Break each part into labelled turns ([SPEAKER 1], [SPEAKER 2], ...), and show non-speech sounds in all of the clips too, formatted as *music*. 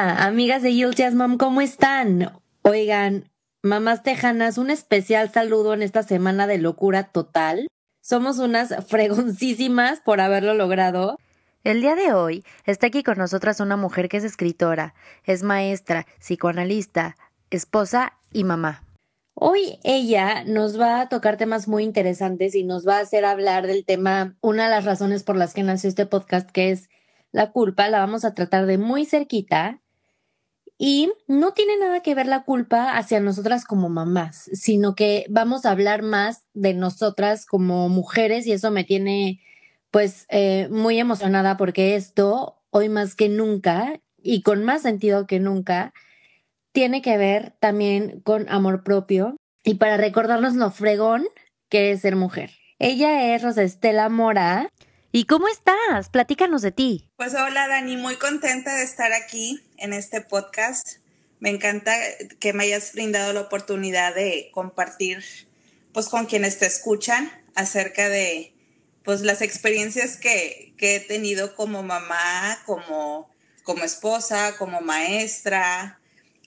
[SPEAKER 1] Hola, amigas de Guilty as Mom, ¿cómo están? Oigan, mamás tejanas, un especial saludo en esta semana de locura total. Somos unas fregoncísimas por haberlo logrado.
[SPEAKER 2] El día de hoy está aquí con nosotras una mujer que es escritora, es maestra, psicoanalista, esposa y mamá.
[SPEAKER 1] Hoy ella nos va a tocar temas muy interesantes y nos va a hacer hablar del tema, una de las razones por las que nació este podcast, que es la culpa, la vamos a tratar de muy cerquita y no tiene nada que ver la culpa hacia nosotras como mamás, sino que vamos a hablar más de nosotras como mujeres y eso me tiene pues eh, muy emocionada porque esto hoy más que nunca y con más sentido que nunca tiene que ver también con amor propio y para recordarnos lo fregón que es ser mujer. Ella es Rosa Estela Mora
[SPEAKER 2] ¿Y cómo estás? Platícanos de ti.
[SPEAKER 3] Pues hola Dani, muy contenta de estar aquí en este podcast. Me encanta que me hayas brindado la oportunidad de compartir pues con quienes te escuchan acerca de pues las experiencias que, que he tenido como mamá, como, como esposa, como maestra,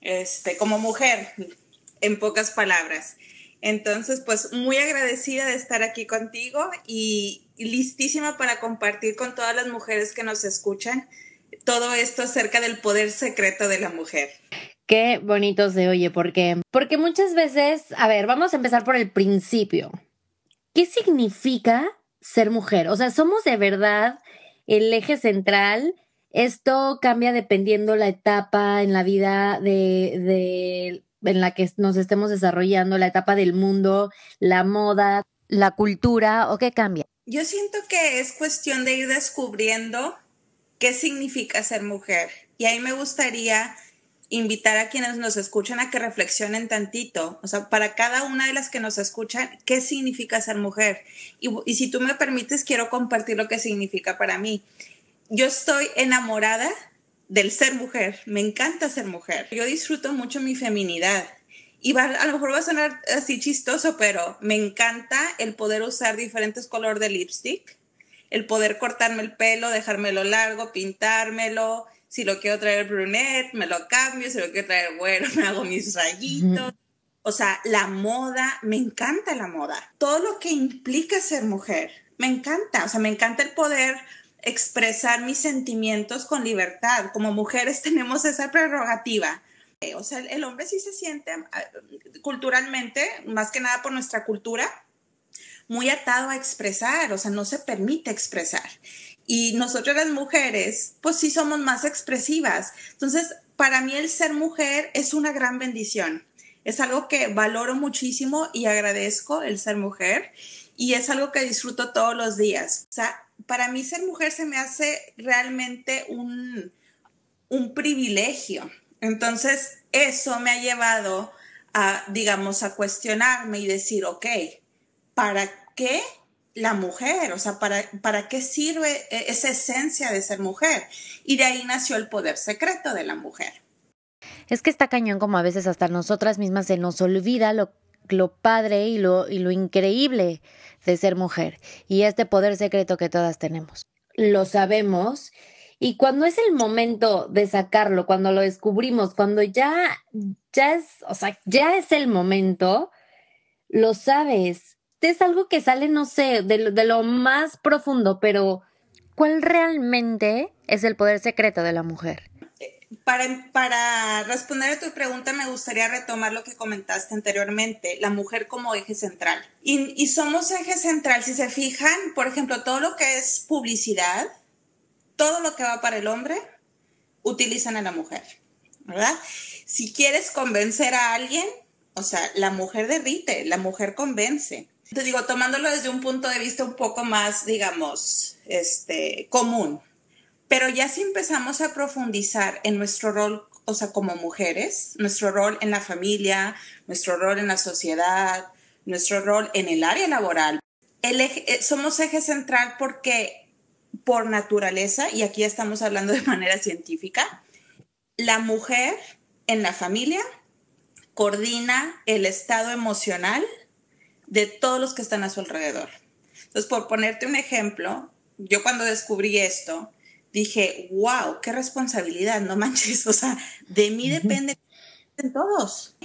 [SPEAKER 3] este, como mujer, en pocas palabras. Entonces, pues muy agradecida de estar aquí contigo y, listísima para compartir con todas las mujeres que nos escuchan todo esto acerca del poder secreto de la mujer.
[SPEAKER 1] Qué bonito se oye, porque, porque muchas veces, a ver, vamos a empezar por el principio. ¿Qué significa ser mujer? O sea, somos de verdad el eje central. Esto cambia dependiendo la etapa en la vida de, de en la que nos estemos desarrollando, la etapa del mundo, la moda, la cultura, o qué cambia?
[SPEAKER 3] Yo siento que es cuestión de ir descubriendo qué significa ser mujer. Y ahí me gustaría invitar a quienes nos escuchan a que reflexionen tantito, o sea, para cada una de las que nos escuchan, qué significa ser mujer. Y, si tú me permites, quiero compartir lo que significa para mí. Yo estoy enamorada del ser mujer. Me encanta ser mujer. Yo disfruto mucho mi feminidad. Y a lo mejor va a sonar así chistoso, pero me encanta el poder usar diferentes colores de lipstick, el poder cortarme el pelo, dejármelo largo, pintármelo. Si lo quiero traer brunette, me lo cambio. Si lo quiero traer güero, *laughs* me hago mis rayitos. O sea, la moda, me encanta la moda. Todo lo que implica ser mujer, me encanta. O sea, me encanta el poder expresar mis sentimientos con libertad. Como mujeres *laughs* tenemos esa prerrogativa. Eh, o sea, el hombre sí se siente ah, culturalmente, más que nada por nuestra cultura, muy atado a expresar, o sea, no se permite expresar. Y nosotras las mujeres, pues sí somos más expresivas. Entonces, para mí el ser mujer es una gran bendición. Es algo que valoro muchísimo y agradezco el ser mujer y es algo que disfruto todos los días. O sea, para mí ser mujer se me hace realmente un, un privilegio. Entonces, eso me ha llevado a, digamos, a cuestionarme y decir, ok, ¿para qué la mujer? O sea, ¿para, ¿para qué sirve e, esa esencia de ser mujer? Y de ahí nació el poder secreto de la mujer.
[SPEAKER 2] Es que está cañón como a veces hasta nosotras mismas se nos olvida lo, lo padre y lo, y lo increíble de ser mujer y este poder secreto que todas tenemos.
[SPEAKER 1] Lo sabemos y cuando es el momento de sacarlo, cuando lo descubrimos, cuando ya ya es, o sea, ya es el momento, lo sabes. Es algo que sale, no sé, de, de lo más profundo, pero
[SPEAKER 2] ¿cuál realmente es el poder secreto de la mujer?
[SPEAKER 3] para, responder a tu pregunta, me gustaría retomar lo que comentaste anteriormente, la mujer como eje central. Y, y, somos eje central, si se fijan, por ejemplo, todo lo que es publicidad, todo lo que va para el hombre, utilizan a la mujer, ¿verdad? Si quieres convencer a alguien, o sea, la mujer derrite, la mujer convence. Te digo, tomándolo desde un punto de vista un poco más, digamos, este, común. Pero ya si empezamos a profundizar en nuestro rol, o sea, como mujeres, nuestro rol en la familia, nuestro rol en la sociedad, nuestro rol en el área laboral, el eh, somos eje central porque por naturaleza, y aquí estamos hablando de manera científica, la mujer en la familia coordina el estado emocional de todos los que están a su alrededor. Entonces, por ponerte un ejemplo, yo cuando descubrí esto, dije, wow, qué responsabilidad, no manches, *laughs* o sea, de mí depende en todos.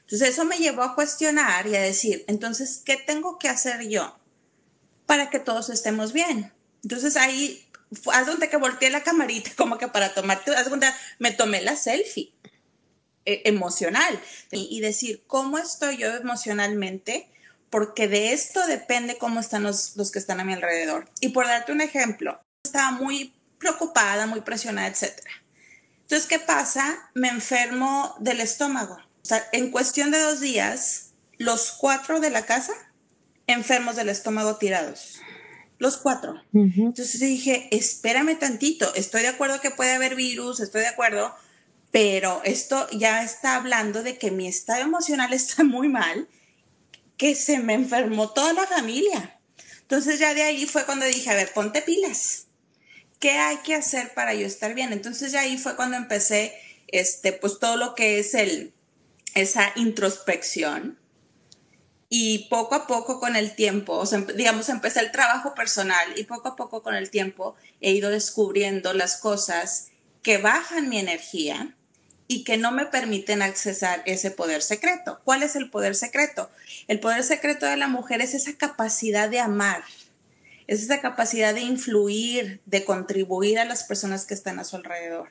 [SPEAKER 3] Entonces, eso me llevó a cuestionar y a decir, entonces, ¿qué tengo que hacer yo para que todos estemos bien? Entonces, ahí, haz donde que volteé la camarita *laughs* como que para tomarte, haz donde me tomé la selfie eh, emocional y decir, ¿cómo estoy yo emocionalmente? Porque de esto depende cómo están los, que están a mi alrededor. Y por darte un ejemplo, estaba muy preocupada, muy presionada, etc. Entonces, ¿qué pasa? Me enfermo del estómago. O sea, en cuestión de dos días, los cuatro de la casa enfermos del estómago tirados. Los cuatro. Entonces dije, espérame tantito, estoy de acuerdo que puede haber virus, estoy de acuerdo, pero esto ya está hablando de que mi estado emocional *laughs* está muy mal que se me enfermó toda la familia. Entonces ya de ahí fue cuando dije, a ver, ponte pilas. ¿Qué hay que hacer para yo estar bien? Entonces ya ahí fue cuando empecé, este, pues todo lo que es el, esa introspección. Y poco a poco con el tiempo, o sea, digamos, empecé el trabajo personal y poco a poco con el tiempo he ido descubriendo las cosas que bajan mi energía y que no me permiten accesar ese poder secreto. ¿Cuál es el poder secreto? El poder secreto de la mujer es esa capacidad de amar, es esa capacidad de influir, de contribuir a las personas que están a su alrededor.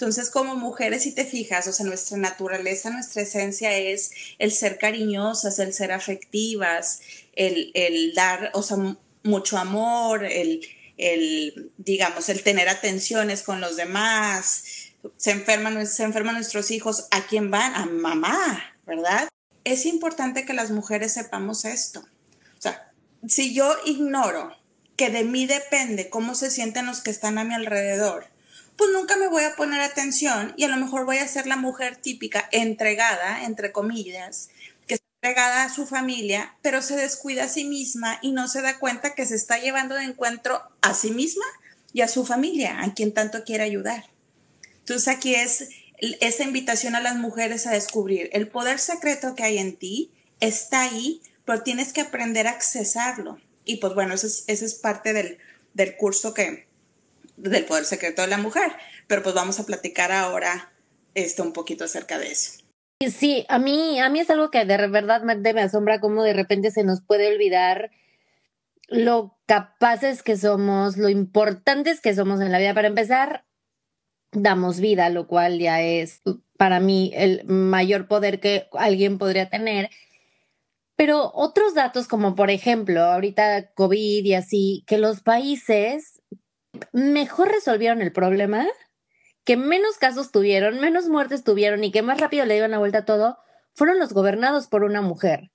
[SPEAKER 3] Entonces, como mujeres, si te fijas, o sea, nuestra naturaleza, nuestra esencia es el ser cariñosas, el ser afectivas, el, el dar, o sea, mucho amor, el, el, digamos, el tener atenciones con los demás, se enferman, se enferman nuestros hijos, ¿a quién van? A mamá, ¿verdad? Es importante que las mujeres sepamos esto. O sea, si yo ignoro que de mí depende cómo se sienten los que están a mi alrededor, pues nunca me voy a poner atención y a lo mejor voy a ser la mujer típica entregada, entre comillas, que está entregada a su familia, pero se descuida a sí misma y no se da cuenta que se está llevando de encuentro a sí misma y a su familia, a quien tanto quiere ayudar. Entonces aquí es esa invitación a las mujeres a descubrir el poder secreto que hay en ti, está ahí, pero tienes que aprender a accesarlo. Y pues bueno, ese es, parte del, curso que, del poder secreto de la mujer. Pero pues vamos a platicar ahora este, un poquito acerca de eso.
[SPEAKER 1] Sí, a mí, a mí es algo que de verdad me asombra cómo de repente se nos puede olvidar lo capaces que somos, lo importantes que somos en la vida. Para empezar, damos vida, lo cual ya es para mí el mayor poder que alguien podría tener. Pero otros datos, como por ejemplo, ahorita COVID y así, que los países mejor resolvieron el problema, que menos casos tuvieron, menos muertes tuvieron y que más rápido le dieron la vuelta a todo, fueron los gobernados por una mujer.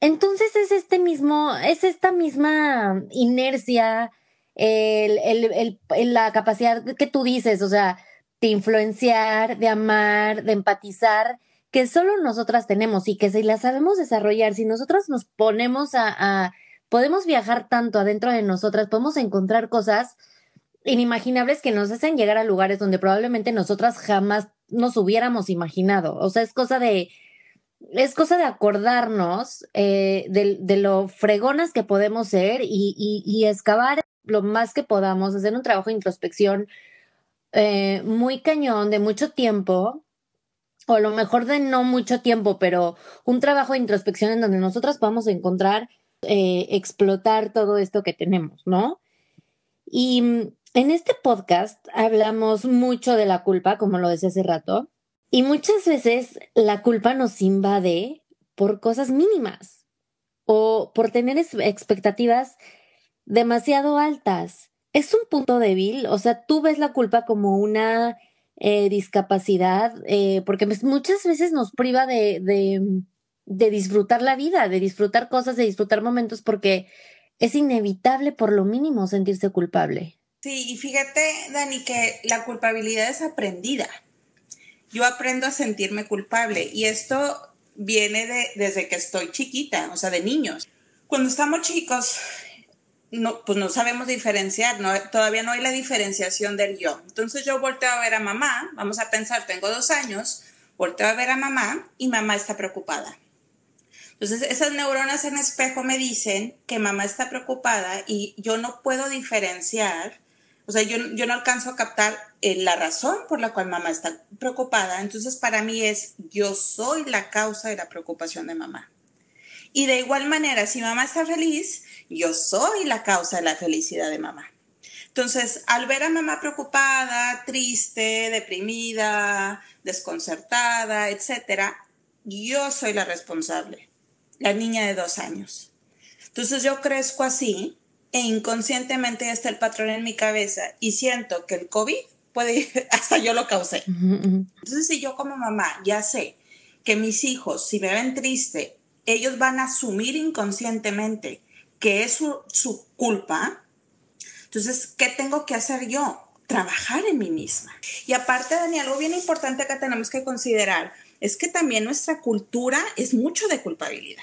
[SPEAKER 1] Entonces es este mismo, es esta misma inercia, el, el, la capacidad que tú dices, o sea, de influenciar, de amar, de empatizar, que solo nosotras tenemos y que si la sabemos desarrollar, si nosotras nos ponemos a, a podemos viajar tanto adentro de nosotras, podemos encontrar cosas inimaginables que nos hacen llegar a lugares donde probablemente nosotras jamás nos hubiéramos imaginado. O sea, es cosa de, es cosa de acordarnos eh, de, de, lo fregonas que podemos ser y, y, y excavar lo más que podamos, hacer un trabajo de introspección eh, muy cañón, de mucho tiempo, o lo mejor de no mucho tiempo, pero un trabajo de introspección en donde nosotras podamos encontrar, eh, explotar todo esto que tenemos, ¿no? Y mm, en este podcast hablamos mucho de la culpa, como lo decía hace rato, y muchas veces la culpa nos invade por cosas mínimas o por tener expectativas demasiado altas. Es un punto débil, o sea, tú ves la culpa como una eh, discapacidad, eh, porque pues, muchas veces nos priva de, de, de disfrutar la vida, de disfrutar cosas, de disfrutar momentos, porque es inevitable por lo mínimo sentirse culpable.
[SPEAKER 3] Sí, y fíjate, Dani, que la culpabilidad es aprendida. Yo aprendo a sentirme culpable y esto viene de, desde que estoy chiquita, o sea, de niños. Cuando estamos chicos, no, pues no sabemos diferenciar, no, todavía no hay la diferenciación del yo. Entonces yo volteo a ver a mamá, vamos a pensar, tengo dos años, volteo a ver a mamá y mamá está preocupada. Entonces esas neuronas en espejo me dicen que mamá está preocupada y yo no puedo diferenciar, o sea, yo, yo no alcanzo a captar eh, la razón por la cual mamá está preocupada. Entonces para mí es, yo soy la causa de la preocupación de mamá. Y de igual manera, si mamá está feliz, yo soy la causa de la felicidad de mamá. Entonces, al ver a mamá preocupada, triste, deprimida, desconcertada, etcétera, yo soy la responsable, la niña de dos años. Entonces yo crezco así e inconscientemente está el patrón en mi cabeza y siento que el COVID puede ir, *laughs* hasta yo lo causé. Entonces si yo como mamá ya sé que mis hijos, si me ven triste, ellos van a asumir inconscientemente que es su, culpa, entonces, ¿qué tengo que hacer yo? Trabajar en mí misma. Y aparte, Daniel, algo bien importante que tenemos que considerar es que también nuestra cultura es mucho de culpabilidad.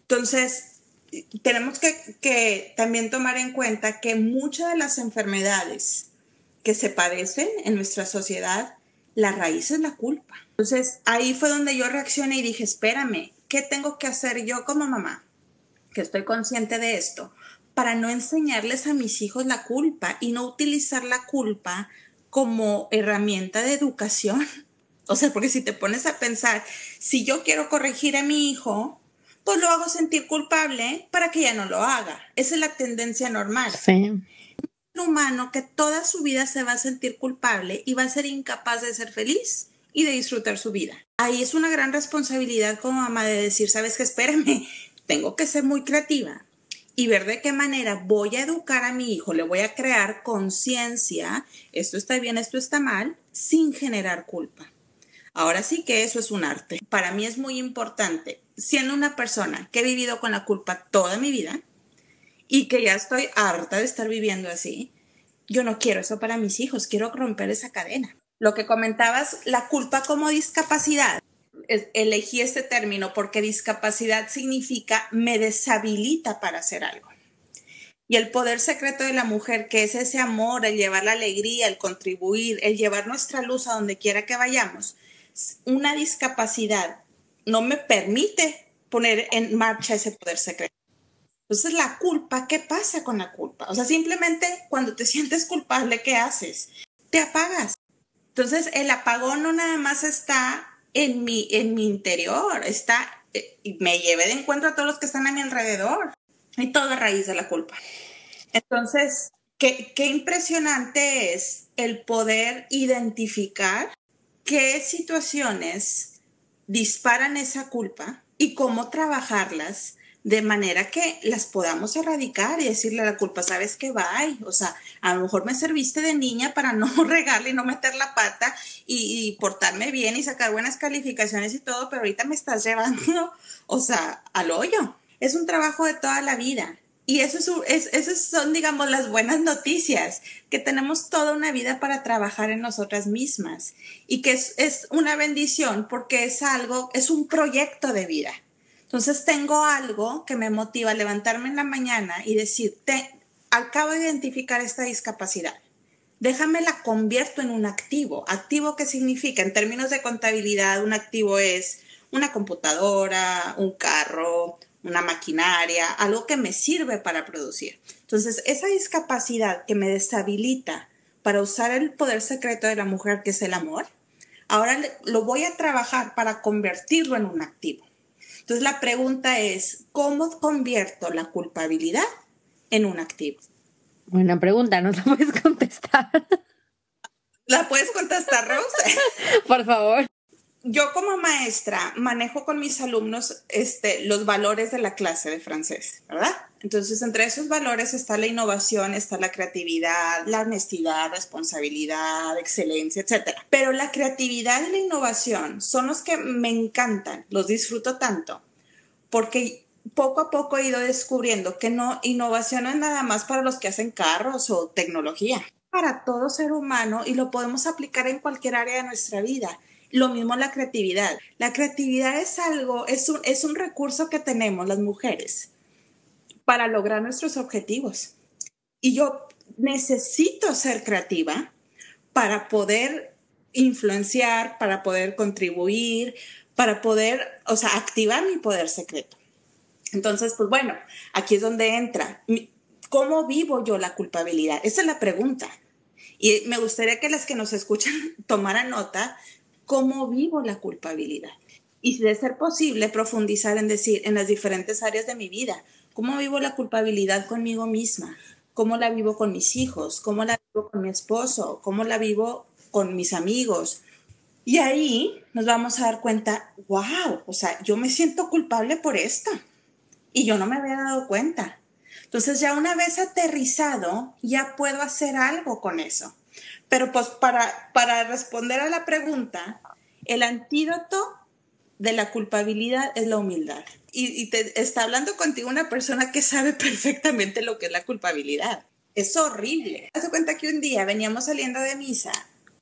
[SPEAKER 3] Entonces, tenemos que, que, también tomar en cuenta que muchas de las enfermedades que se padecen en nuestra sociedad, la raíz es la culpa. Entonces, ahí fue donde yo reaccioné y dije, espérame, ¿qué tengo que hacer yo como mamá? que estoy consciente de esto, para no enseñarles a mis hijos la culpa y no utilizar la culpa como herramienta de educación. *laughs* O sea, porque si te pones a pensar, si yo quiero corregir a mi hijo, pues lo hago sentir culpable para que ya no lo haga. Esa es la tendencia normal. Sí. Un humano que toda su vida se va a sentir culpable y va a ser incapaz de ser feliz y de disfrutar su vida. Ahí es una gran responsabilidad como mamá de decir, sabes que espérame, *laughs* tengo que ser muy creativa y ver de qué manera voy a educar a mi hijo, le voy a crear conciencia, esto está bien, esto está mal, sin generar culpa. Ahora sí que eso es un arte. Para mí es muy importante, siendo una persona que he vivido con la culpa toda mi vida y que ya estoy harta de estar viviendo así, yo no quiero eso para mis hijos, quiero romper esa cadena. Lo que comentabas, la culpa como discapacidad elegí este término porque discapacidad significa me deshabilita para hacer algo. Y el poder secreto de la mujer, que es ese amor, el llevar la alegría, el contribuir, el llevar nuestra luz a donde quiera que vayamos, una discapacidad no me permite poner en marcha ese poder secreto. Entonces, la culpa, ¿qué pasa con la culpa? O sea, simplemente cuando te sientes culpable, ¿qué haces? Te apagas. Entonces, el apagón no nada más está en mi, en mi interior, está, eh, me llevé de encuentro a todos los que están a mi alrededor. Y todo a raíz de la culpa. Entonces, qué, qué impresionante es el poder identificar qué situaciones disparan esa culpa y cómo trabajarlas de manera que las podamos erradicar y decirle a la culpa, sabes que va, o sea, a lo mejor me serviste de niña para no *laughs* regarle y no meter la pata y, portarme bien y sacar buenas calificaciones y todo, pero ahorita me estás llevando, *laughs* o sea, al hoyo. Es un trabajo de toda la vida. Y eso es, esas son, digamos, las buenas noticias, que tenemos toda una vida para trabajar en nosotras mismas y que es, es una bendición porque es algo, es un proyecto de vida entonces tengo algo que me motiva a levantarme en la mañana y decir, acabo de identificar esta discapacidad. Déjame la convierto en un activo. ¿Activo qué significa? En términos de contabilidad, un activo es una computadora, un carro, una maquinaria, algo que me sirve para producir. Entonces, esa discapacidad que me deshabilita para usar el poder secreto de la mujer, que es el amor, ahora lo voy a trabajar para convertirlo en un activo. Entonces la pregunta es, ¿cómo convierto la culpabilidad en un activo?
[SPEAKER 1] Buena pregunta, ¿no la puedes contestar?
[SPEAKER 3] ¿La puedes contestar, Rose? *laughs*
[SPEAKER 1] Por favor.
[SPEAKER 3] Yo como maestra manejo con mis alumnos este, los valores de la clase de francés, ¿verdad? Entonces, entre esos valores está la innovación, está la creatividad, la honestidad, responsabilidad, excelencia, etc. Pero la creatividad y la innovación son los que me encantan, los disfruto tanto, porque poco a poco he ido descubriendo que no, innovación no es nada más para los que hacen carros o tecnología, para todo ser humano y lo podemos aplicar en cualquier área de nuestra vida. Lo mismo la creatividad. La creatividad es algo, es un, es un recurso que tenemos las mujeres para lograr nuestros objetivos. Y yo necesito ser creativa para poder influenciar, para poder contribuir, para poder, o sea, activar mi poder secreto. Entonces, pues bueno, aquí es donde entra. ¿Cómo vivo yo la culpabilidad? Esa es la pregunta. Y me gustaría que las que nos escuchan *laughs* tomaran nota, ¿cómo vivo la culpabilidad? Y si de ser posible, profundizar en decir, en las diferentes áreas de mi vida, ¿cómo vivo la culpabilidad conmigo misma? ¿Cómo la vivo con mis hijos? ¿Cómo la vivo con mi esposo? ¿Cómo la vivo con mis amigos? Y ahí nos vamos a dar cuenta, wow, o sea, yo me siento culpable por esto y yo no me había dado cuenta. Entonces ya una vez aterrizado, ya puedo hacer algo con eso. Pero pues para, para responder a la pregunta, el antídoto de la culpabilidad es la humildad. Y, está hablando contigo una persona que sabe perfectamente lo que es la culpabilidad. Es horrible. Hace cuenta que un día veníamos saliendo de misa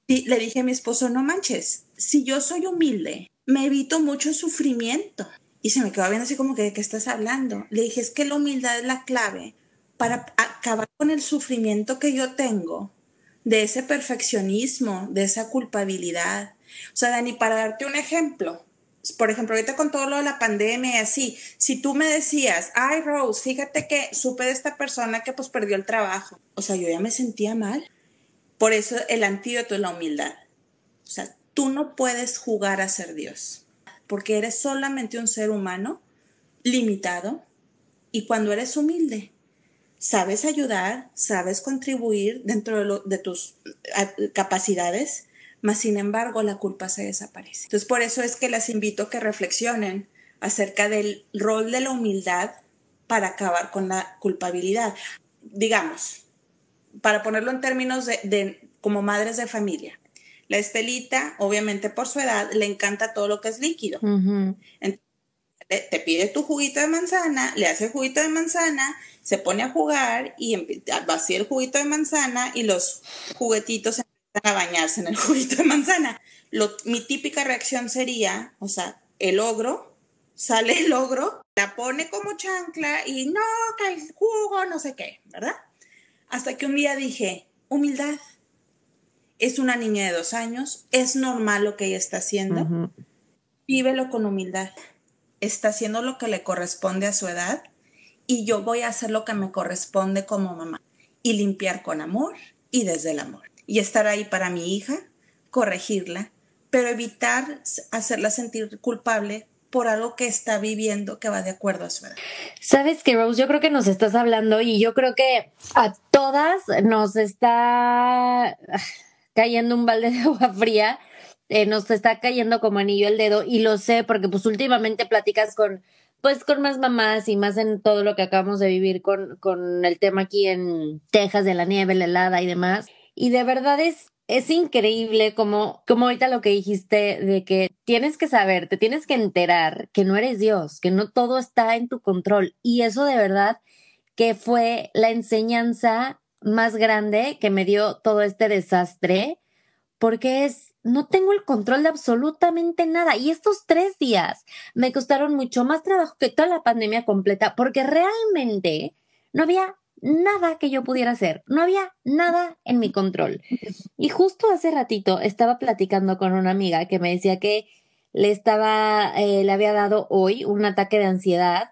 [SPEAKER 3] y le dije a mi esposo, no manches, si yo soy humilde, me evito mucho sufrimiento. Y se me quedó viendo así como que, ¿de qué estás hablando? Le dije, es que la humildad es la clave para acabar con el sufrimiento que yo tengo, de ese perfeccionismo, de esa culpabilidad. O sea, Dani, para darte un ejemplo, por ejemplo, ahorita con todo lo de la pandemia así, si tú me decías, ay Rose, fíjate que supe de esta persona que pues perdió el trabajo, o sea, yo ya me sentía mal. Por eso el antídoto es la humildad. O sea, tú no puedes jugar a ser Dios porque eres solamente un ser humano limitado y cuando eres humilde, sabes ayudar, sabes contribuir dentro de, tus capacidades, mas sin embargo la culpa se desaparece. Entonces por eso es que las invito a que reflexionen acerca del rol de la humildad para acabar con la culpabilidad. Digamos, para ponerlo en términos de como madres de familia, la Estelita, obviamente por su edad, le encanta todo lo que es líquido. Te pide tu juguito de manzana, le hace juguito de manzana, se pone a jugar y vacía el juguito de manzana y los juguetitos empiezan a bañarse en el *laughs* juguito de manzana. mi típica reacción sería, o sea, el ogro, sale el ogro, la pone como chancla y no, que el jugo, no sé qué, ¿verdad? Hasta que un día dije, humildad es una niña de dos años, es normal lo que ella está haciendo, vívelo con humildad, está haciendo lo que le corresponde a su edad y yo voy a hacer lo que me corresponde como mamá y limpiar con amor y desde el amor y estar ahí para mi hija, corregirla, pero evitar hacerla sentir culpable por algo que está viviendo que va de acuerdo a su edad.
[SPEAKER 1] Sabes que Rose, yo creo que nos estás hablando y yo creo que a todas nos está cayendo un balde de agua fría, eh, nos está cayendo como anillo el dedo y lo sé porque pues últimamente platicas con pues con más mamás y más en todo lo que acabamos de vivir con, con el tema aquí en Texas de la nieve, la helada y demás. Y de verdad es, es increíble como, como ahorita lo que dijiste de que tienes que saber, te tienes que enterar que no eres Dios, que no todo está en tu control. Y eso de verdad que fue la enseñanza más grande que me dio todo este desastre, porque es, no tengo el control de absolutamente nada. Y estos tres días me costaron mucho más trabajo que toda la pandemia completa, porque realmente no había nada que yo pudiera hacer, no había nada en mi control. Y justo hace ratito estaba platicando con una amiga que me decía que le estaba, eh, le había dado hoy un ataque de ansiedad,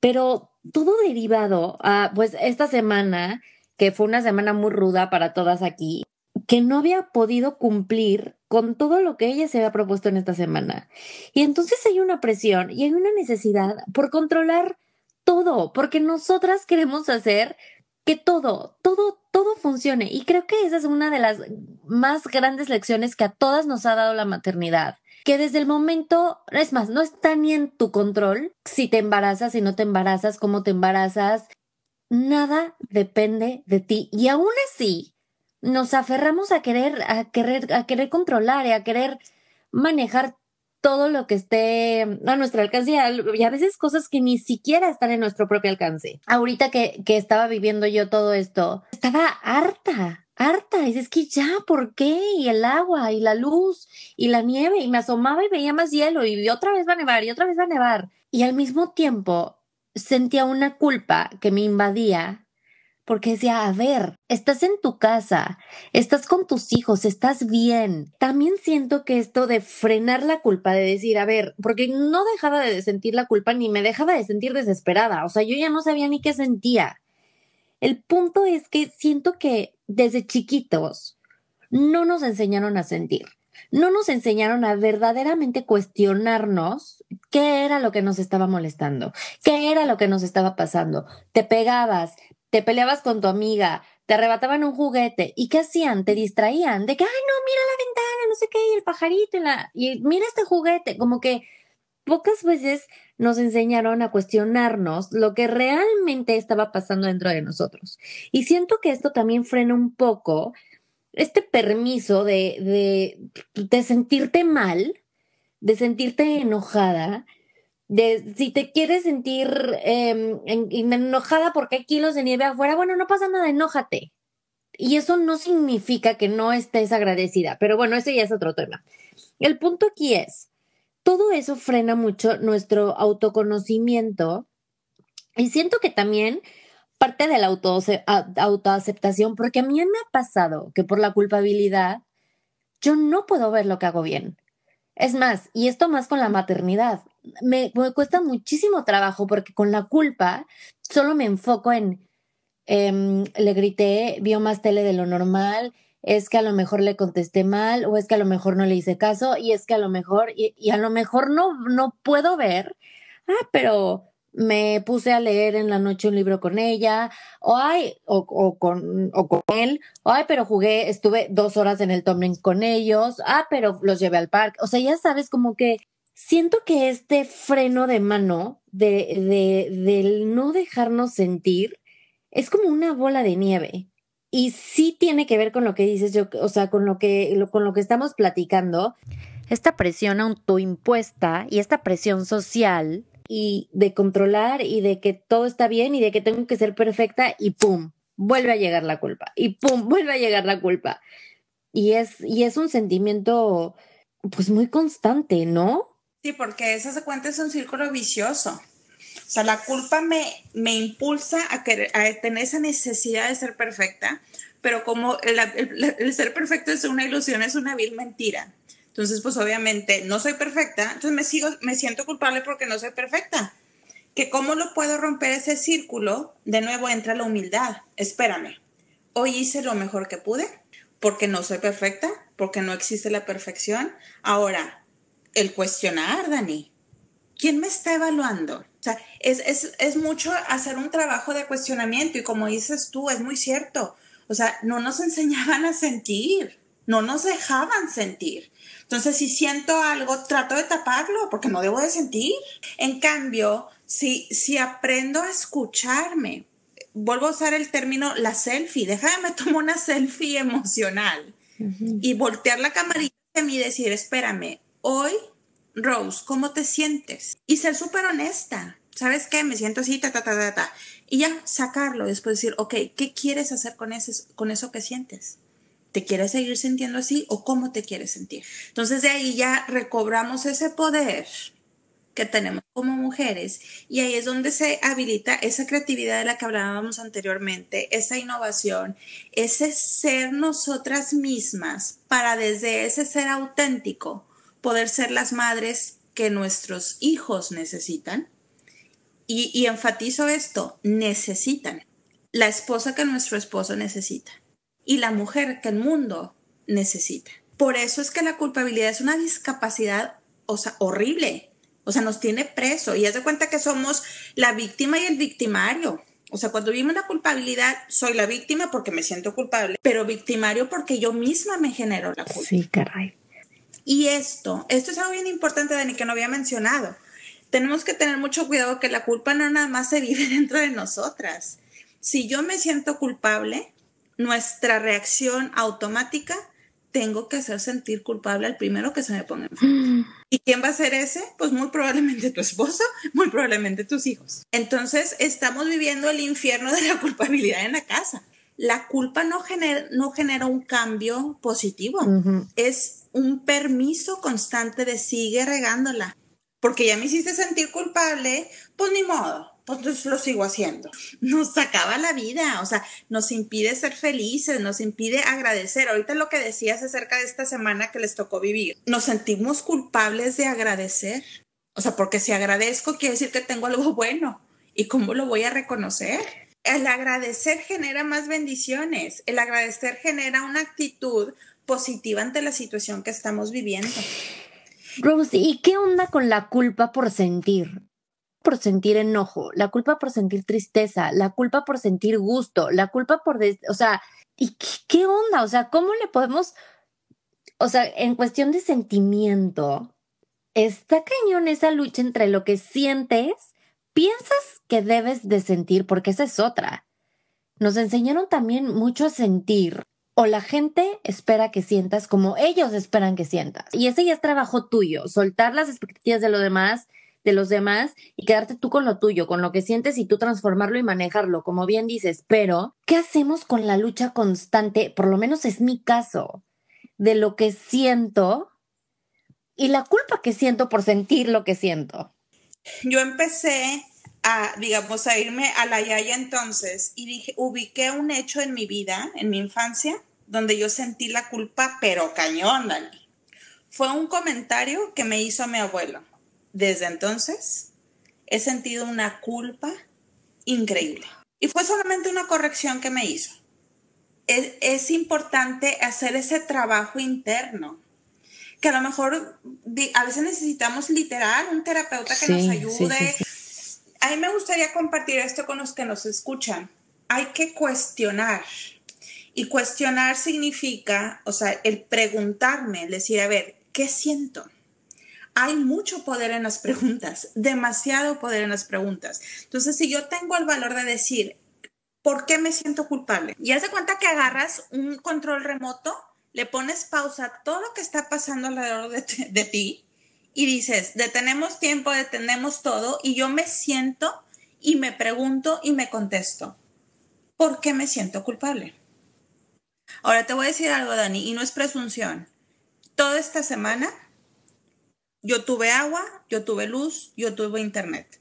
[SPEAKER 1] pero todo derivado a, pues, esta semana que fue una semana muy ruda para todas aquí, que no había podido cumplir con todo lo que ella se había propuesto en esta semana. Y entonces hay una presión y hay una necesidad por controlar todo, porque nosotras queremos hacer que todo, todo, todo funcione. Y creo que esa es una de las más grandes lecciones que a todas nos ha dado la maternidad. Que desde el momento, es más, no está ni en tu control si te embarazas, si no te embarazas, cómo te embarazas, nada depende de ti. Y aún así, nos aferramos a querer, a querer, a querer controlar y a querer manejar todo lo que esté a nuestro alcance y a, veces cosas que ni siquiera están en nuestro propio alcance. Ahorita que, que estaba viviendo yo todo esto, estaba harta, harta. Y es que ya, ¿por qué? Y el agua, y la luz, y la nieve, y me asomaba y veía más hielo, y otra vez va a nevar, y otra vez va a nevar. Y al mismo tiempo sentía una culpa que me invadía porque decía, a ver, estás en tu casa, estás con tus hijos, estás bien. También siento que esto de frenar la culpa, de decir, a ver, porque no dejaba de sentir la culpa ni me dejaba de sentir desesperada, o sea, yo ya no sabía ni qué sentía. El punto es que siento que desde chiquitos no nos enseñaron a sentir no nos enseñaron a verdaderamente cuestionarnos qué era lo que nos estaba molestando, qué era lo que nos estaba pasando. Te pegabas, te peleabas con tu amiga, te arrebataban un juguete. ¿Y qué hacían? Te distraían de que, ay, no, mira la ventana, no sé qué, y el pajarito, y, la... y mira este juguete. Como que pocas veces nos enseñaron a cuestionarnos lo que realmente estaba pasando dentro de nosotros. Y siento que esto también frena un poco este permiso de, de, de sentirte mal, de sentirte enojada, de si te quieres sentir eh, enojada porque hay kilos de nieve afuera, bueno, no pasa nada, enójate. Y eso no significa que no estés agradecida, pero bueno, ese ya es otro tema. El punto aquí es, todo eso frena mucho nuestro autoconocimiento y siento que también parte de la auto, autoaceptación, porque a mí me ha pasado que por la culpabilidad yo no puedo ver lo que hago bien. Es más, y esto más con la maternidad, me, cuesta muchísimo trabajo porque con la culpa solo me enfoco en, em, le grité, vio más tele de lo normal, es que a lo mejor le contesté mal o es que a lo mejor no le hice caso y es que a lo mejor, y, a lo mejor no, no puedo ver, ah, pero me puse a leer en la noche un libro con ella, o ay, o, o, con, o con él, o ay, pero jugué, estuve dos horas en el tumbling con ellos, ah, pero los llevé al parque. O sea, ya sabes, como que siento que este freno de mano de, de, del no dejarnos sentir es como una bola de nieve. Y sí tiene que ver con lo que dices, yo, o sea, con lo que, con lo que estamos platicando.
[SPEAKER 2] Esta presión autoimpuesta y esta presión social
[SPEAKER 1] y de controlar y de que todo está bien y de que tengo que ser perfecta y pum, vuelve a llegar la culpa y pum, vuelve a llegar la culpa. Y es, y es un sentimiento pues muy constante, ¿no?
[SPEAKER 3] Sí, porque esa se cuenta es un círculo vicioso. O sea, la culpa me, me impulsa a, querer, a tener esa necesidad de ser perfecta, pero como el, el ser perfecto es una ilusión, es una vil mentira. Entonces, pues obviamente no soy perfecta, entonces me sigo, me siento culpable porque no soy perfecta. Que cómo lo puedo romper ese círculo, de nuevo entra la humildad. Espérame, hoy hice lo mejor que pude porque no soy perfecta, porque no existe la perfección. Ahora, el cuestionar, Dani, ¿quién me está evaluando? O sea, es, es, es mucho hacer un trabajo de cuestionamiento y como dices tú, es muy cierto. O sea, no nos *laughs* enseñaban a sentir, no nos dejaban sentir. Entonces, si siento algo, trato de taparlo porque no debo de sentir. En cambio, si, si aprendo a escucharme, vuelvo a usar el término la selfie, déjame tomar una selfie emocional y voltear la camarita de mí y decir, espérame, hoy, Rose, ¿cómo te sientes? Y ser súper honesta. ¿Sabes qué? Me siento así, ta, ta, ta, ta, ta. Y ya sacarlo, después decir, ok, ¿qué quieres hacer con, ese, con eso que sientes? ¿Te quieres seguir sintiendo así o cómo te quieres sentir? Entonces de ahí ya recobramos ese poder que tenemos como mujeres y ahí es donde se habilita esa creatividad de la que hablábamos anteriormente, esa innovación, ese ser nosotras mismas para desde ese ser auténtico poder ser las madres que nuestros hijos necesitan. Y, enfatizo esto, necesitan. La esposa que nuestro esposo necesita y la mujer que el mundo necesita. Por eso es que la culpabilidad es una discapacidad, o sea, horrible. O sea, nos tiene preso y haz de cuenta que somos la víctima y el victimario. O sea, cuando vivimos la culpabilidad, soy la víctima porque me siento culpable, pero victimario porque yo misma me genero la culpa.
[SPEAKER 1] Sí, caray.
[SPEAKER 3] Y esto, esto es algo bien importante, Dani, que no había mencionado. Tenemos que tener mucho cuidado que la culpa no nada más se vive *laughs* dentro de nosotras. Si yo me siento culpable, nuestra reacción automática tengo que hacer sentir culpable al primero que se me ponga enfrente. ¿Y quién va a ser ese? Pues muy probablemente tu esposo, *laughs* muy probablemente tus hijos. Entonces estamos viviendo el infierno de la culpabilidad en la casa. La culpa no genera, no genera un cambio positivo, es un permiso constante de sigue regándola. Porque ya me hiciste sentir culpable, pues ni modo, pues lo sigo haciendo. *laughs* Nos acaba la vida, o sea, nos impide ser felices, nos impide agradecer. Ahorita lo que decías acerca de esta semana que les tocó vivir, nos sentimos culpables de agradecer. O sea, porque si agradezco quiere decir que tengo algo *laughs* bueno. ¿Y cómo lo voy a reconocer? El agradecer genera más bendiciones. El agradecer genera una actitud positiva ante la situación que estamos viviendo.
[SPEAKER 1] Rose, ¿y qué onda con la culpa por sentir? por sentir enojo, la culpa por sentir tristeza, la culpa por sentir gusto, la culpa por, o sea, ¿y qué, onda? O sea, ¿cómo le podemos, o sea, en cuestión de sentimiento, está cañón esa lucha entre lo que sientes, piensas que debes de sentir, porque esa es otra. Nos enseñaron también mucho a sentir, o la gente espera que sientas como ellos esperan que sientas. Y ese ya es trabajo tuyo, soltar las expectativas de lo demás de los demás y quedarte tú con lo tuyo, con lo que sientes y tú transformarlo y manejarlo, como bien dices. Pero, ¿qué hacemos con la lucha constante? Por lo menos es mi caso, de lo que siento y la culpa que siento por sentir lo que siento.
[SPEAKER 3] Yo empecé a, digamos, a irme a la Yaya entonces y dije, ubiqué un hecho en mi vida, en mi infancia, donde yo sentí la culpa, pero cañón, Dani. Fue un comentario que me hizo mi abuelo. Desde entonces he sentido una culpa increíble. Y fue solamente una corrección que me hizo. Es, importante hacer ese trabajo interno, que a lo mejor a veces necesitamos literal un terapeuta que nos ayude. A mí me gustaría compartir esto con los que nos escuchan. Hay que cuestionar. Y cuestionar significa, o sea, el preguntarme, decir, a ver, ¿qué siento? hay mucho poder en las preguntas, demasiado poder en las preguntas. Entonces, si yo tengo el valor de decir, ¿por qué me siento culpable? Y haz de cuenta que agarras un control remoto, le pones pausa a todo lo que está pasando alrededor de, de ti y dices, detenemos tiempo, detenemos todo y yo me siento y me pregunto y me contesto, ¿por qué me siento culpable? Ahora te voy a decir algo, Dani, y no es presunción. Toda esta semana yo tuve agua, yo tuve luz, yo tuve internet.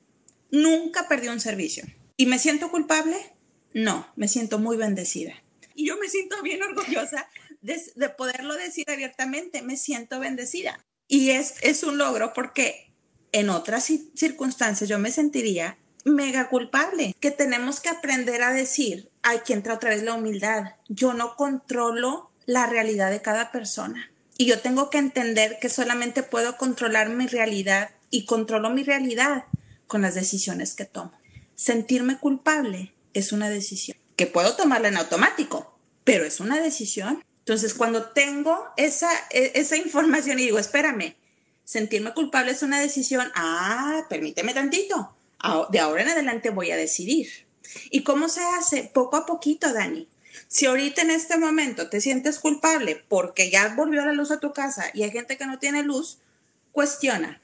[SPEAKER 3] Nunca perdí un servicio. ¿Y me siento culpable? No, me siento muy bendecida. Y yo me siento bien orgullosa de, poderlo decir abiertamente, me siento bendecida. Y es, es un logro porque en otras circunstancias yo me sentiría mega culpable, que tenemos que aprender a decir, que entra otra vez la humildad, yo no controlo la realidad de cada persona. Y yo tengo que entender que solamente puedo controlar mi realidad y controlo mi realidad con las decisiones que tomo. Sentirme culpable es una decisión que puedo tomarla en automático, pero es una decisión. Entonces, cuando tengo esa, e, esa información y digo, espérame, sentirme culpable es una decisión, ah, permíteme tantito, de ahora en adelante voy a decidir. ¿Y cómo se hace? Poco a poquito, Dani. Si ahorita en este momento te sientes culpable porque ya volvió la luz a tu casa y hay gente que no tiene luz, cuestiona.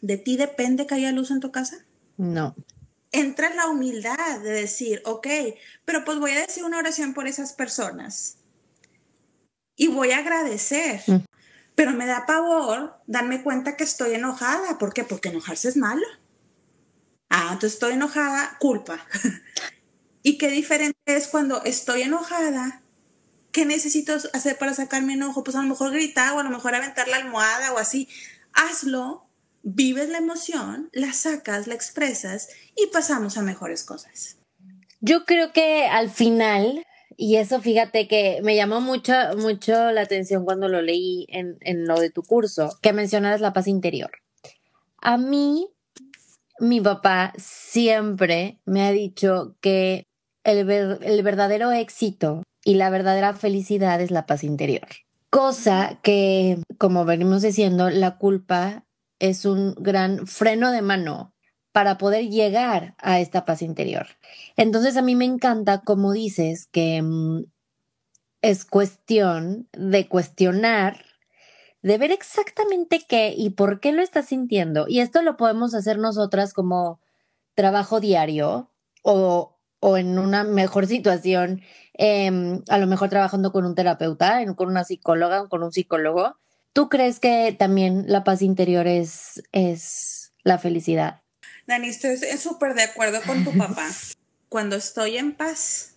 [SPEAKER 3] ¿De ti depende que haya luz en tu casa?
[SPEAKER 1] No.
[SPEAKER 3] Entra en la humildad de decir, ok, pero pues voy a decir una oración por esas personas y voy a agradecer. Mm. Pero me da pavor darme cuenta que estoy enojada. ¿Por qué? Porque enojarse es malo. Ah, entonces estoy enojada, culpa. *laughs* Y qué diferente es cuando estoy enojada. ¿Qué necesito hacer para sacar mi enojo? Pues a lo mejor gritar o a lo mejor aventar la almohada o así. Hazlo, vives la emoción, la sacas, la expresas y pasamos a mejores cosas.
[SPEAKER 1] Yo creo que al final, y eso fíjate que me llamó mucho, mucho la atención cuando lo leí en, en lo de tu curso, que mencionas la paz interior. A mí, mi papá siempre me ha dicho que el, el verdadero éxito y la verdadera felicidad es la paz interior. Cosa que, como venimos diciendo, la culpa es un gran freno de mano para poder llegar a esta paz interior. Entonces a mí me encanta como dices que mm, es cuestión de cuestionar, de ver exactamente qué y por qué lo estás sintiendo. Y esto lo podemos hacer nosotras como trabajo diario o, o en una mejor situación, em, a lo mejor trabajando con un terapeuta, con una psicóloga, con un psicólogo. ¿Tú crees que también la paz interior es, es la felicidad?
[SPEAKER 3] Dani, estoy súper de acuerdo con tu papá. *laughs* Cuando estoy en paz,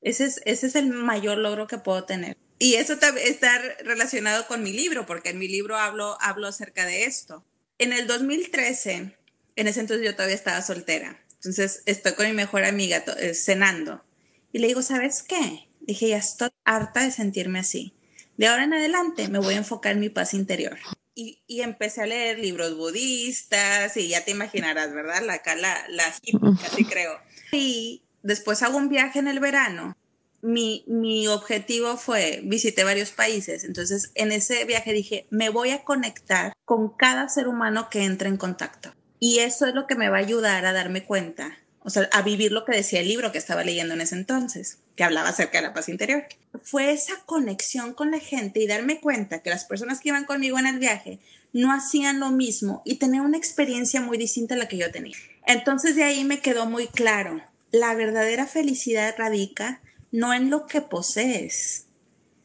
[SPEAKER 3] ese es, ese es el mayor logro que puedo tener. Y eso está relacionado con mi libro, porque en mi libro hablo, hablo acerca de esto. En el 2013, en ese entonces yo todavía estaba soltera. Entonces estoy con mi mejor amiga eh, cenando. Y le digo, ¿sabes qué? Dije, ya estoy harta de sentirme así. De ahora en adelante me voy a enfocar en mi paz interior. Y, y empecé a leer libros budistas y ya te imaginarás, ¿verdad? La, la, la hippie, casi creo. Y después hago un viaje en el verano. Mi, mi objetivo fue, visité varios países, entonces en ese viaje dije, me voy a conectar con cada ser humano que entre en contacto. Y eso es lo que me va a ayudar a darme cuenta, o sea, a vivir lo que decía el libro que estaba leyendo en ese entonces, que hablaba acerca de la paz interior. Fue esa conexión con la gente y darme cuenta que las personas que iban conmigo en el viaje no hacían lo mismo y tenían una experiencia muy distinta a la que yo tenía. Entonces de ahí me quedó muy claro, la verdadera felicidad radica no en lo que posees,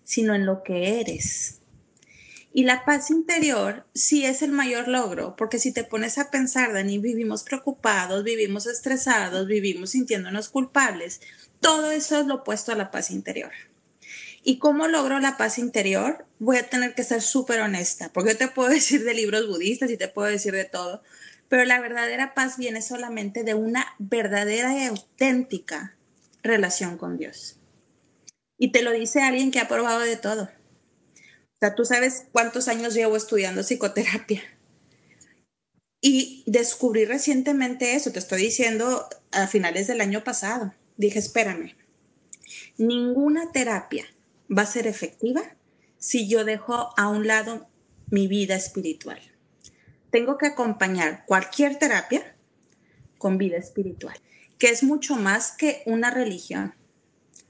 [SPEAKER 3] sino en lo que eres. Y la paz interior sí es el mayor logro, porque si te pones a pensar, Dani, vivimos preocupados, vivimos estresados, vivimos sintiéndonos culpables. Todo eso es lo opuesto a la paz interior. ¿Y cómo logro la paz interior? Voy a tener que ser súper honesta, porque yo te puedo *laughs* decir de libros budistas y te puedo decir de todo, pero la verdadera paz viene solamente de una verdadera y auténtica relación con Dios. Y te lo dice alguien que ha probado de todo o sea, tú sabes cuántos años llevo estudiando psicoterapia. Y descubrí recientemente eso, te estoy diciendo a finales del año pasado. Dije, espérame, ninguna terapia va a ser efectiva si yo dejo a un lado mi vida espiritual. Tengo que acompañar cualquier terapia con vida espiritual, que es mucho más que una religión.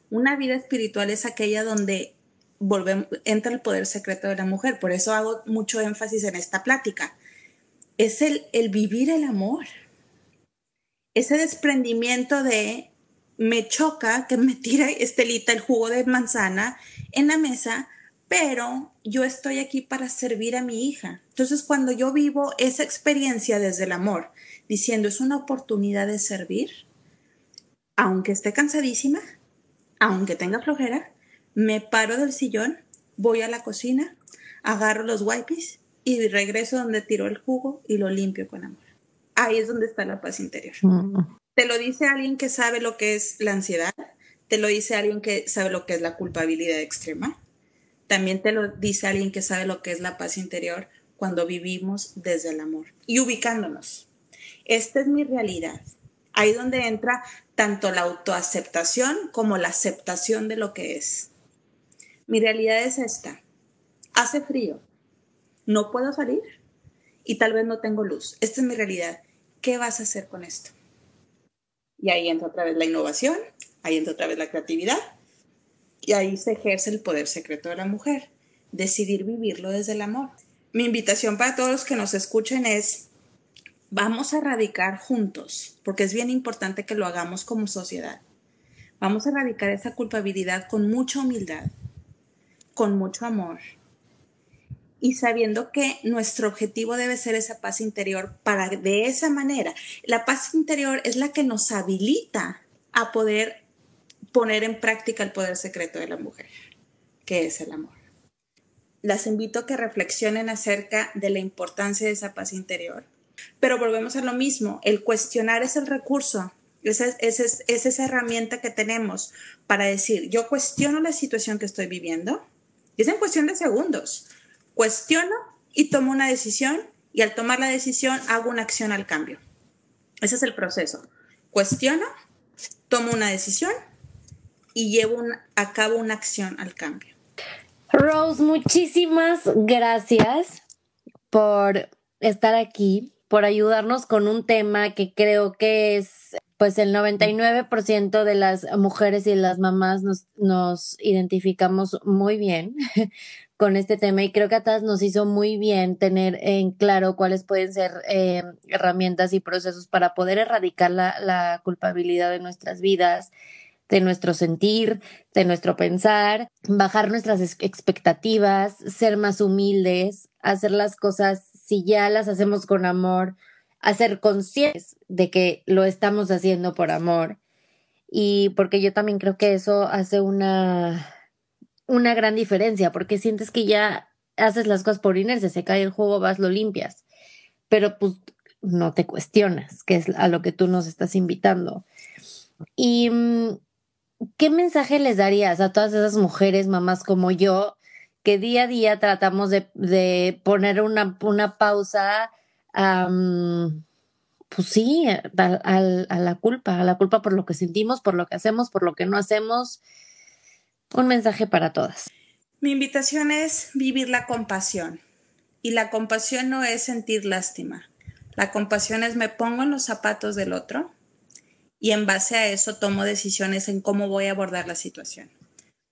[SPEAKER 3] Una vida espiritual es aquella donde volvemos, entra el poder secreto de la mujer. Por eso hago mucho énfasis en esta plática. Es el, el vivir el amor. Ese desprendimiento de me choca que me tira Estelita el jugo de manzana en la mesa, pero yo estoy aquí para servir a mi hija. Entonces, cuando yo vivo esa experiencia desde el amor, diciendo es una oportunidad de servir, aunque esté cansadísima, aunque tenga flojera, me paro del sillón, voy a la cocina, agarro los wipes y regreso donde tiro el jugo y lo limpio con amor. Ahí es donde está la paz interior. Mm. Te lo dice alguien que sabe lo que es la ansiedad, te lo dice alguien que sabe lo que es la culpabilidad extrema, también te lo dice alguien que sabe lo que es la paz interior cuando vivimos desde el amor y ubicándonos. Esta es mi realidad. Ahí donde entra tanto la autoaceptación como la aceptación de lo que es. Mi realidad es esta. Hace frío. No puedo salir y tal vez no tengo luz. Esta es mi realidad. ¿Qué vas a hacer con esto? Y ahí entra otra vez la innovación, ahí entra otra vez la creatividad y ahí se ejerce el poder secreto de la mujer, decidir vivirlo desde el amor. Mi invitación para todos los que nos escuchen es, vamos a erradicar juntos, porque es bien importante que lo hagamos como sociedad. Vamos a erradicar esa culpabilidad con mucha humildad, con mucho amor y sabiendo que nuestro objetivo debe ser esa paz interior para de esa manera. La paz interior es la que nos habilita a poder poner en práctica el poder secreto de la mujer, que es el amor. Las invito a que reflexionen acerca de la importancia de esa paz interior. Pero volvemos a lo mismo, el cuestionar es el recurso, es, es esa herramienta que tenemos para decir, yo cuestiono la situación que estoy viviendo, es en cuestión de segundos. Cuestiono y tomo una decisión y al tomar la decisión hago una acción al cambio. Ese es el proceso. Cuestiono, tomo una decisión y llevo a cabo una acción al cambio.
[SPEAKER 1] Rose, muchísimas gracias por estar aquí, por ayudarnos con un tema que creo que es pues el 99% de las mujeres y las mamás nos, nos identificamos muy bien *laughs* con este tema y creo que a todas nos hizo muy bien tener en claro cuáles pueden ser eh, herramientas y procesos para poder erradicar la, la culpabilidad de nuestras vidas, de nuestro sentir, de nuestro pensar, bajar nuestras expectativas, ser más humildes, hacer las cosas si ya las hacemos con amor, hacer conscientes de que lo estamos haciendo por amor. Y porque yo también creo que eso hace una, una gran diferencia, porque sientes que ya haces las cosas por inercia, se cae el juego, vas, lo limpias. Pero pues no te cuestionas, que es a lo que tú nos estás invitando. Y mm, ¿qué mensaje les darías a todas esas mujeres, mamás como yo, que día a día tratamos de, de poner una, una pausa, pues sí, a, a, la culpa, a la culpa por lo que sentimos, por lo que hacemos, por lo que no hacemos? Un mensaje para todas.
[SPEAKER 3] Mi invitación es vivir la compasión. Y la compasión no es sentir lástima. La compasión es me pongo en los zapatos del otro y en base a eso tomo decisiones en cómo voy a abordar la situación.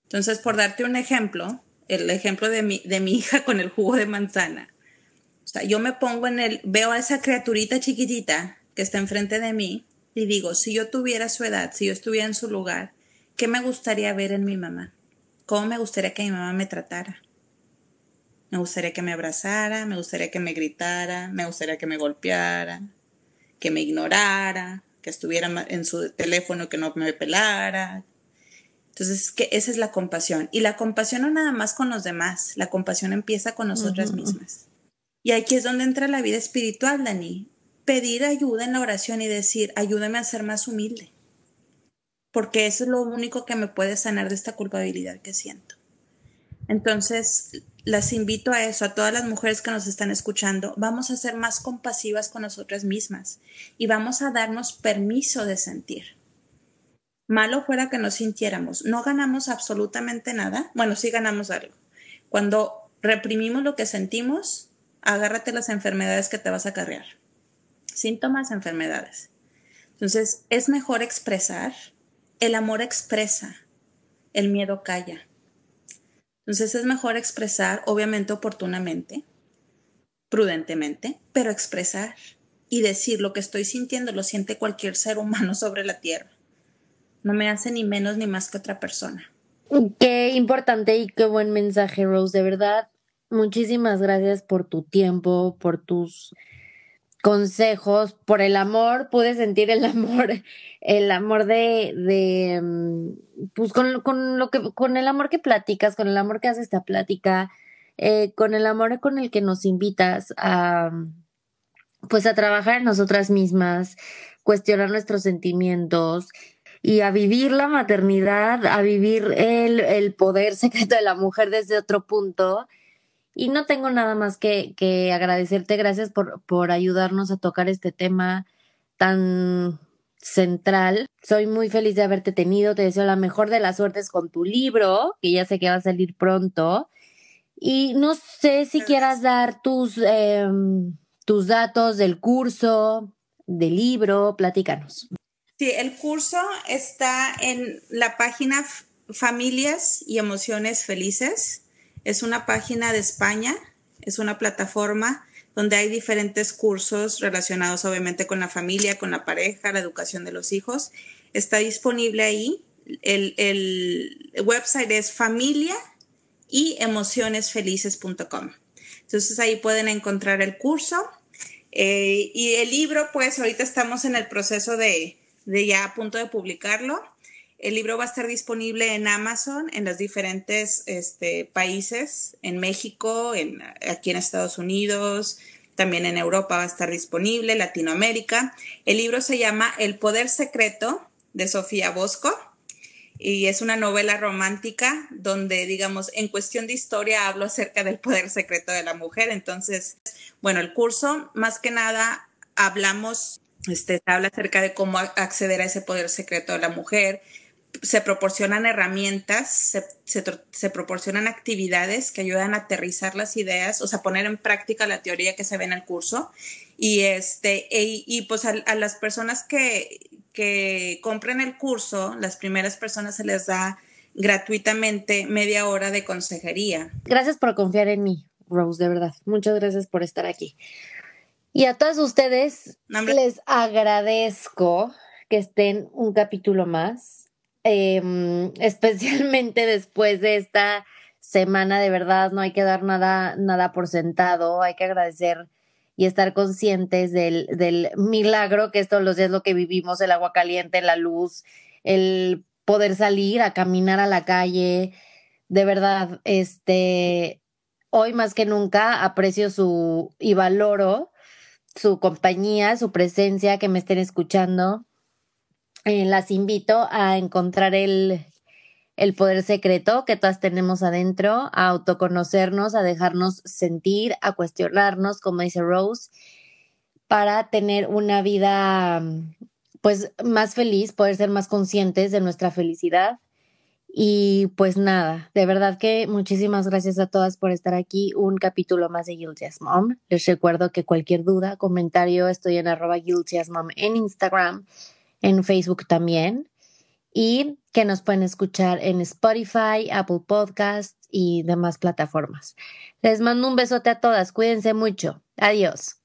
[SPEAKER 3] Entonces, por darte un ejemplo, el ejemplo de mi, de mi hija con el jugo de manzana. Yo me pongo en el, veo a esa criaturita chiquitita que está enfrente de mí y digo, si yo tuviera su edad, si yo estuviera en su lugar, ¿qué me gustaría ver en mi mamá? ¿Cómo me gustaría que mi mamá me tratara? Me gustaría que me abrazara, me gustaría que me gritara, me gustaría que me golpeara, que me ignorara, que estuviera en su teléfono, que no me pelara. Entonces, que esa es la compasión. Y la compasión no nada más con los demás, la compasión empieza con nosotras mismas. Y aquí es donde entra la vida espiritual, Dani. Pedir ayuda en la oración y decir, ayúdame a ser más humilde. Porque eso es lo único que me puede sanar de esta culpabilidad que siento. Entonces, las invito a eso, a todas las mujeres que nos están escuchando, vamos a ser más compasivas con nosotras mismas y vamos a darnos permiso de sentir. Malo fuera que nos sintiéramos, no ganamos absolutamente nada, bueno, sí ganamos algo. Cuando reprimimos lo que sentimos, agárrate las enfermedades que te vas a cargar. Síntomas, enfermedades. Entonces, es mejor expresar, el amor expresa, el miedo calla. Entonces es mejor expresar, obviamente oportunamente, prudentemente, pero expresar y decir lo que estoy sintiendo lo siente cualquier ser humano *laughs* sobre la tierra. No me hace ni menos ni más que otra persona.
[SPEAKER 1] Qué importante y qué buen mensaje, Rose. De verdad, muchísimas gracias por tu tiempo, por tus consejos, por el amor, pude sentir el *laughs* amor, el amor de, de mm, pues con, con, lo que, con el amor que platicas, con el amor que hace esta plática, eh, con el amor con el que nos invitas a, pues a trabajar en nosotras mismas, cuestionar nuestros sentimientos y a vivir la maternidad, a vivir el, el poder *laughs* secreto de la mujer desde otro punto y no tengo nada más que, que agradecerte. Gracias por, por ayudarnos a tocar este tema tan central. Soy muy feliz de haberte tenido. Te deseo la mejor de las suertes con tu libro, que ya sé que va a salir pronto. Y no sé si quieras dar tus, eh, tus datos del curso, del libro, platícanos.
[SPEAKER 3] Sí, el curso está en la página Familias y Emociones Felices es una página de España, es una plataforma donde hay diferentes cursos relacionados obviamente con la familia, con la pareja, la educación de los hijos. Está disponible ahí. El, website es familia y emocionesfelices.com. Entonces ahí pueden encontrar el curso. Eh, y el libro, pues ahorita estamos en el proceso de, de ya a punto de publicarlo. El libro va a estar disponible en Amazon en los diferentes este, países, en México, aquí en Estados Unidos, también en Europa va a estar disponible, Latinoamérica. El libro se llama El Poder Secreto de Sofía Bosco y es una novela romántica donde, digamos, en cuestión de historia hablo acerca del poder secreto de la mujer. Entonces, bueno, el curso, más que nada, hablamos, este, habla acerca de cómo acceder a ese poder secreto de la mujer, se proporcionan herramientas, se, se, proporcionan actividades que ayudan a aterrizar las ideas, o sea, poner en práctica la teoría que se ve en el curso. Y, este, e, y pues a, a, las personas que, que compren el curso, las primeras personas se les da gratuitamente media hora de consejería.
[SPEAKER 1] Gracias por confiar en mí, Rose, de verdad. Muchas gracias por estar aquí. Y a todos ustedes les agradezco que estén un capítulo más, em, especialmente después de esta semana, de verdad, no hay que dar nada, nada por sentado, hay que agradecer y estar conscientes del, del milagro que todos los días lo que vivimos, el agua caliente, la luz, el poder salir a caminar a la calle. De verdad, este, hoy más que nunca aprecio su y valoro su compañía, su presencia, que me estén escuchando. Eh, las invito a encontrar el, el poder secreto que todas tenemos adentro, a autoconocernos, a dejarnos sentir, a cuestionarnos, como dice Rose, para tener una vida pues más feliz, poder ser más conscientes de nuestra felicidad. Y pues nada, de verdad que muchísimas gracias a todas por estar aquí. Un capítulo más de Guilty as Mom. Les recuerdo que cualquier duda, comentario, estoy en arroba Guilty as Mom en Instagram, en Facebook también. Y que nos pueden escuchar en Spotify, Apple Podcasts y demás plataformas. Les mando un besote a todas. Cuídense mucho. Adiós.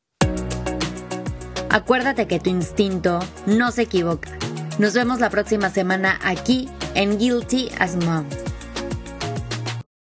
[SPEAKER 2] Acuérdate que tu instinto no se equivoca. Nos vemos la próxima semana aquí en Guilty as Mom.